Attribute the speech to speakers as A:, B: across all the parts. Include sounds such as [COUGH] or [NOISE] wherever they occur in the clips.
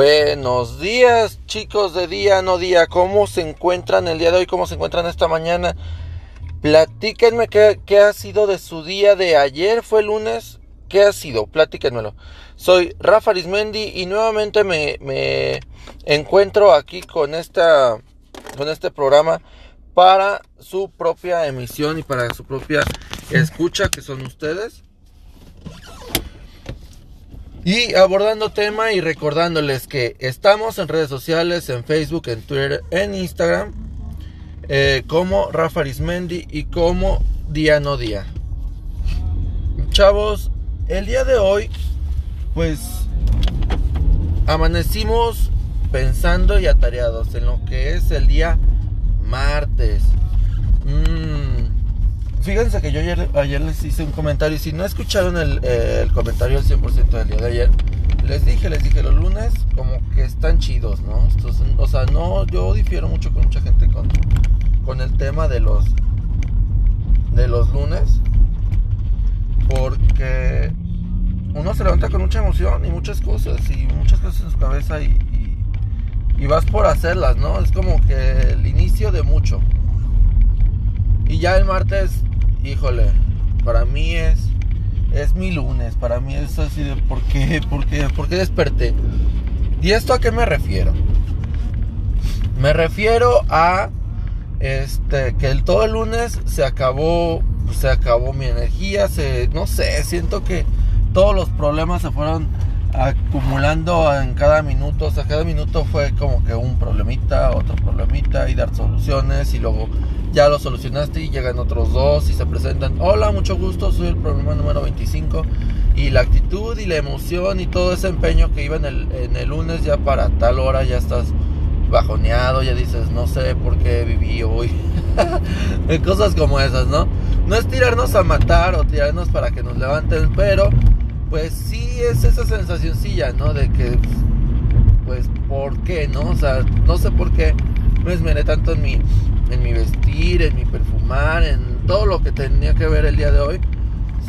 A: Buenos días, chicos de día, no día. ¿Cómo se encuentran el día de hoy? ¿Cómo se encuentran esta mañana? Platíquenme qué, ha sido de su día de ayer. ¿Fue lunes? ¿Qué ha sido? Platíquenmelo. Soy Rafa Arismendi y nuevamente me, me encuentro aquí con, esta, con este programa para su propia emisión y para su propia escucha, que son ustedes. Y abordando tema y recordándoles que estamos en redes sociales, en Facebook, en Twitter, en Instagram, eh, como Rafa Arismendi y como Día No Día. Chavos, el día de hoy, pues amanecimos pensando y atareados en lo que es el día martes. Mmm Fíjense que yo ayer, les hice un comentario y si no escucharon el, comentario al 100% del día de ayer, les dije, les dije, los lunes como que están chidos, ¿no? o sea, no, yo difiero mucho con mucha gente con, con el tema de los, de los lunes, porque uno se levanta con mucha emoción y muchas cosas y muchas cosas en su cabeza y, y vas por hacerlas, ¿no? Es como que el inicio de mucho. Y ya el martes híjole, para mí es es mi lunes, para mí es así de ¿por qué? ¿Por qué? ¿Por qué desperté? ¿Y esto a qué me refiero? Me refiero a este que el todo el lunes se acabó se acabó mi energía, se no sé, siento que todos los problemas se fueron acumulando en cada minuto, o sea, cada minuto fue como que un problemita, otro problemita y dar soluciones y luego ya lo solucionaste y llegan otros dos y se presentan, hola, mucho gusto, soy el problema número 25 y la actitud y la emoción y todo ese empeño que iba en el, en el lunes ya para tal hora ya estás bajoneado, ya dices, no sé por qué viví hoy. [LAUGHS] Cosas como esas, ¿no? No es tirarnos a matar o tirarnos para que nos levanten, pero pues sí es esa sensacioncilla, ¿no? De que, pues, ¿por qué, no? O sea, no sé por qué me esmeré tanto en mi en mi vestir, en mi perfumar, en todo lo que tenía que ver el día de hoy,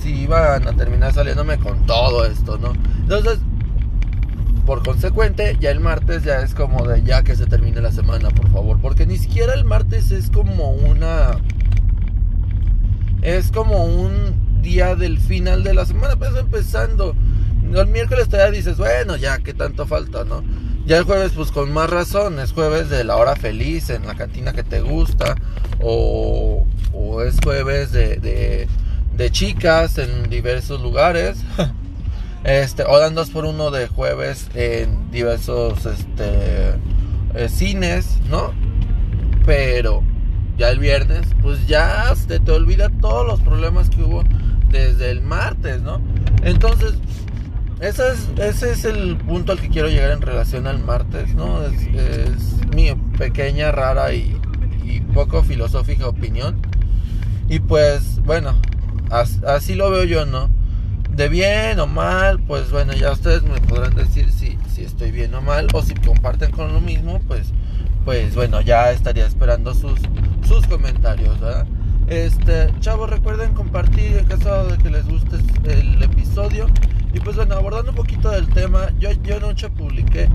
A: si iban a terminar saliéndome con todo esto, ¿no? Entonces, por consecuente, ya el martes ya es como de ya que se termine la semana, por favor, porque ni siquiera el martes es como una es como un día del final de la semana, pues empezando. El miércoles todavía dices, bueno, ya, ¿qué tanto falta, no? Ya el jueves, pues con más razón, es jueves de la hora feliz en la cantina que te gusta, o, es jueves de, de, chicas en diversos lugares, [LAUGHS] este, o dan dos por uno de jueves en diversos este, eh, cines, ¿no? Pero ya el viernes, pues ya te, te olvida todos los problemas que hubo desde el martes, ¿no? Entonces, ese es, ese es el punto al que quiero llegar en relación al martes, ¿no? Es, mi pequeña, rara y, poco filosófica opinión. Y pues, bueno, así lo veo yo, ¿no? De bien o mal, pues bueno, ya ustedes me podrán decir si, si estoy bien o mal, o si comparten con lo mismo, pues, pues bueno, ya estaría esperando sus, sus comentarios, ¿verdad? Este, chavos, recuerden compartir en caso de que les guste el episodio. Y pues bueno, abordando un poquito del tema, yo, yo anoche publiqué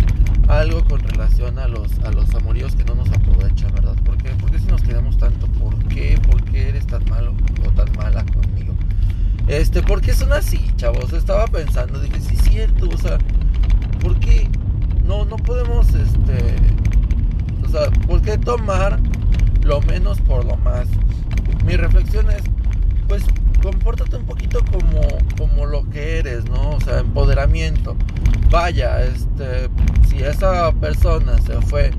A: algo con relación a los, a los amoríos que no nos aprovechan, ¿verdad? ¿Por qué? ¿Por qué si nos quedamos tanto? ¿Por qué? ¿Por qué eres tan malo o tan mala conmigo? Este, ¿por qué son así, chavos? Estaba pensando, dije, sí cierto, o sea, ¿por qué no, no podemos, este, o sea, ¿por qué tomar lo menos por lo más? Mi reflexión es, pues compórtate un poquito como, como lo que eres, ¿no? O sea, empoderamiento. Vaya, este, si esa persona se fue,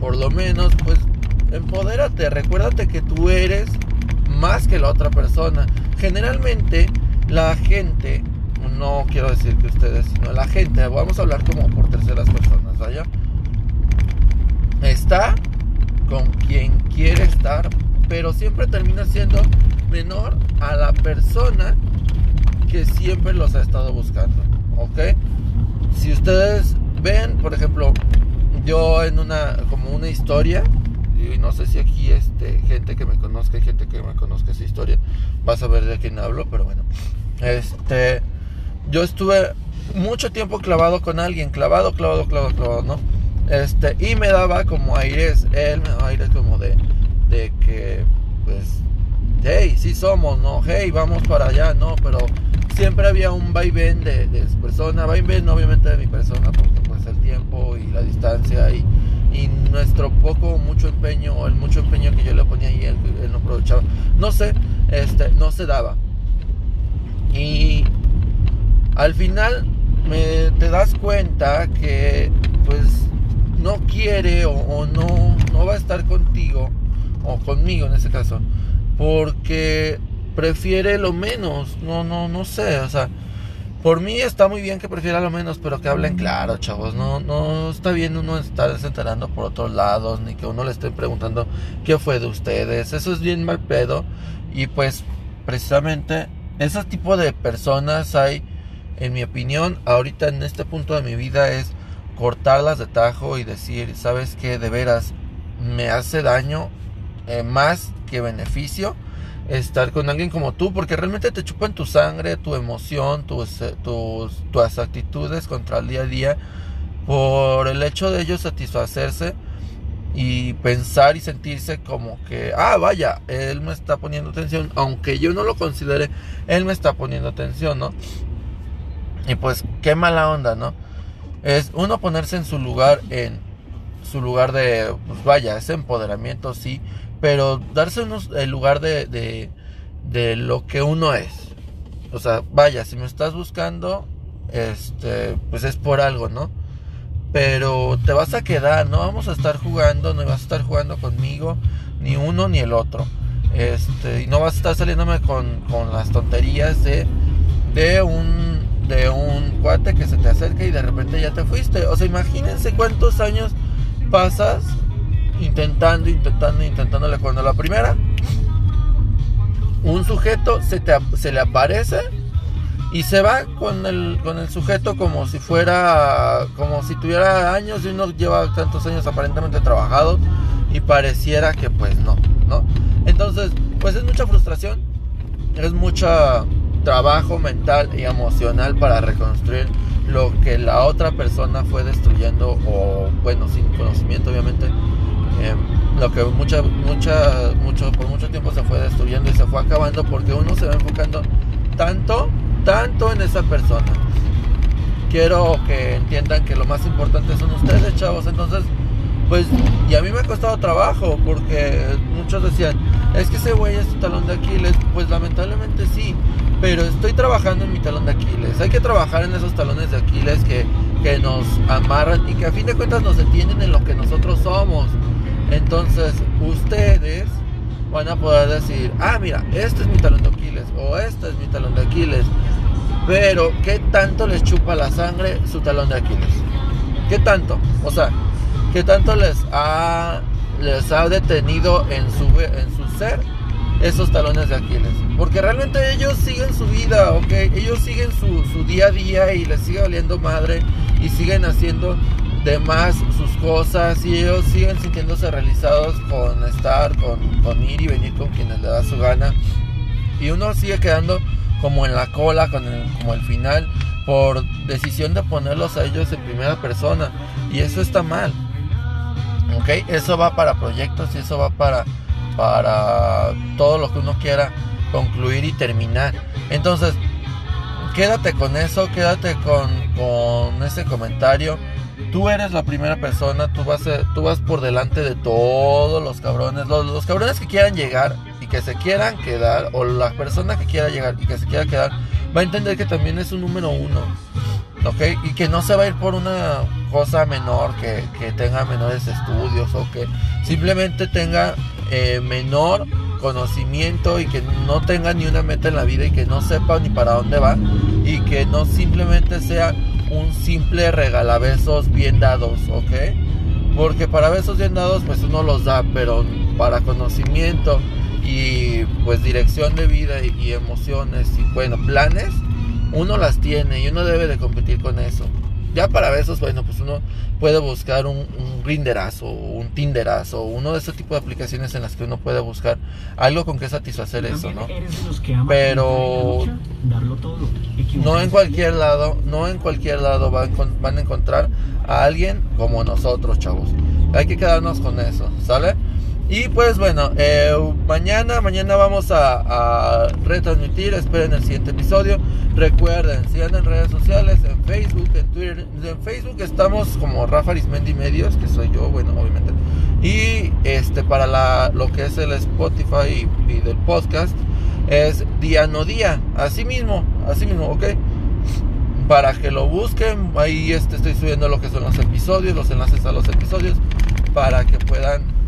A: por lo menos, pues empodérate, recuérdate que tú eres más que la otra persona. Generalmente la gente, no quiero decir que ustedes, sino la gente, vamos a hablar como por terceras personas, ¿vaya? Está con quien quiere estar, pero siempre termina siendo menor a la persona que siempre los ha estado buscando. ¿Ok? Si ustedes ven, por ejemplo, yo en una, como una historia, y no sé si aquí este, gente que me conozca gente que me conozca esa historia, va a saber de quién hablo, pero bueno. Este, yo estuve mucho tiempo clavado con alguien, clavado, clavado, clavado, clavado, ¿no? Este, y me daba como aires, él me daba aires como de, de que, pues, hey, sí somos, ¿no? Hey, vamos para allá, ¿no? Pero siempre había un vaivén de, de persona, vaivén obviamente de mi persona, porque pues el tiempo y la distancia y, y nuestro poco mucho empeño, el mucho empeño que yo le ponía y él, él no aprovechaba, no sé, este, no se daba. Y al final me, te das cuenta que pues no quiere o, o no, no va a estar contigo o conmigo en ese caso porque prefiere lo menos no no no sé o sea por mí está muy bien que prefiera lo menos pero que hablen claro chavos no no está bien uno estar desenterando por otros lados ni que uno le esté preguntando qué fue de ustedes eso es bien mal pedo y pues precisamente ese tipo de personas hay en mi opinión ahorita en este punto de mi vida es cortarlas de tajo y decir, ¿sabes qué? De veras, me hace daño eh, más que beneficio estar con alguien como tú, porque realmente te chupan tu sangre, tu emoción, tus, eh, tus, tus actitudes contra el día a día, por el hecho de ellos satisfacerse y pensar y sentirse como que, ah, vaya, él me está poniendo atención, aunque yo no lo considere, él me está poniendo atención, ¿no? Y pues, qué mala onda, ¿no? es uno ponerse en su lugar, en su lugar de, pues vaya, ese empoderamiento sí, pero darse unos, el lugar de, de, lo que uno es. O sea, vaya, si me estás buscando, este, pues es por algo, ¿no? Pero te vas a quedar, no vamos a estar jugando, no vas a estar jugando conmigo, ni uno ni el otro. Este, y no vas a estar saliéndome con, con las tonterías de, de un de un cuate que se te acerca y de repente ya te fuiste. O sea, imagínense cuántos años pasas intentando, intentando, intentándole. Cuando la primera, un sujeto se, te, se le aparece y se va con el, con el sujeto como si fuera, como si tuviera años y uno lleva tantos años aparentemente trabajado y pareciera que pues no, ¿no? Entonces, pues es mucha frustración, es mucha trabajo mental y emocional para reconstruir lo que la otra persona fue destruyendo o bueno sin conocimiento obviamente eh, lo que mucha mucha mucho por mucho tiempo se fue destruyendo y se fue acabando porque uno se va enfocando tanto tanto en esa persona. Quiero que entiendan que lo más importante son ustedes chavos. Entonces pues y a mí me ha costado trabajo porque muchos decían es que ese güey es talón de Aquiles pues lamentablemente sí pero estoy trabajando en mi talón de Aquiles. Hay que trabajar en esos talones de Aquiles que, que nos amarran y que a fin de cuentas nos detienen en lo que nosotros somos. Entonces, ustedes van a poder decir, ah, mira, este es mi talón de Aquiles o este es mi talón de Aquiles. Pero, ¿qué tanto les chupa la sangre su talón de Aquiles? ¿Qué tanto? O sea, ¿qué tanto les ha, les ha detenido en su, en su ser esos talones de Aquiles. Porque realmente ellos siguen su vida, ¿ok? Ellos siguen su, su día a día y les sigue valiendo madre y siguen haciendo de más sus cosas y ellos siguen sintiéndose realizados con estar, con, con ir y venir con quienes le da su gana. Y uno sigue quedando como en la cola, como el final, por decisión de ponerlos a ellos en primera persona. Y eso está mal. ¿Ok? Eso va para proyectos y eso va para para todo lo que uno quiera concluir y terminar. Entonces, quédate con eso, quédate con, con ese comentario. Tú eres la primera persona, tú vas, tú vas por delante de todos los cabrones, los, los cabrones que quieran llegar y que se quieran quedar, o la persona que quiera llegar y que se quiera quedar, va a entender que también es un número uno. ¿ok? Y que no se va a ir por una cosa menor, que, que tenga menores estudios o que simplemente tenga eh, menor conocimiento y que no tenga ni una meta en la vida y que no sepa ni para dónde va y que no simplemente sea un simple regalabesos bien dados, ¿ok? Porque para besos bien dados pues uno los da, pero para conocimiento y pues dirección de vida y, y emociones y bueno, planes, uno las tiene y uno debe de competir con eso. Ya para besos, bueno, pues uno puede buscar un, un Grinderazo, un Tinderazo, uno de ese tipo de aplicaciones en las que uno puede buscar algo con que satisfacer eso, ¿no? Pero no en cualquier lado, no en cualquier lado van, van a encontrar a alguien como nosotros, chavos. Hay que quedarnos con eso, ¿sale? Y pues bueno, eh, mañana, mañana vamos a, retransmitir, esperen el siguiente episodio. Recuerden, sigan en redes sociales, en Facebook, en Twitter. En Facebook estamos como Rafa Arismendi Medios, que soy yo, bueno, obviamente. Y este para la, lo que es el Spotify y, del podcast es día no día, así mismo, así mismo, ¿ok? Para que lo busquen, ahí este, estoy subiendo lo que son los episodios, los enlaces a los episodios, para que puedan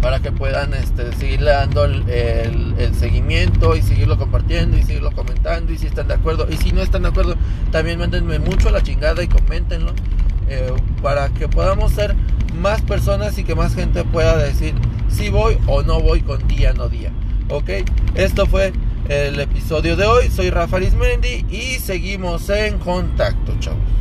A: para que puedan este, seguirle dando el, seguimiento y seguirlo compartiendo y seguirlo comentando y si están de acuerdo. Y si no están de acuerdo también mándenme mucho la chingada y coméntenlo eh, para que podamos ser más personas y que más gente pueda decir si voy o no voy con día no día. Ok esto fue el episodio de hoy. Soy Rafa Arismendi y seguimos en contacto chavos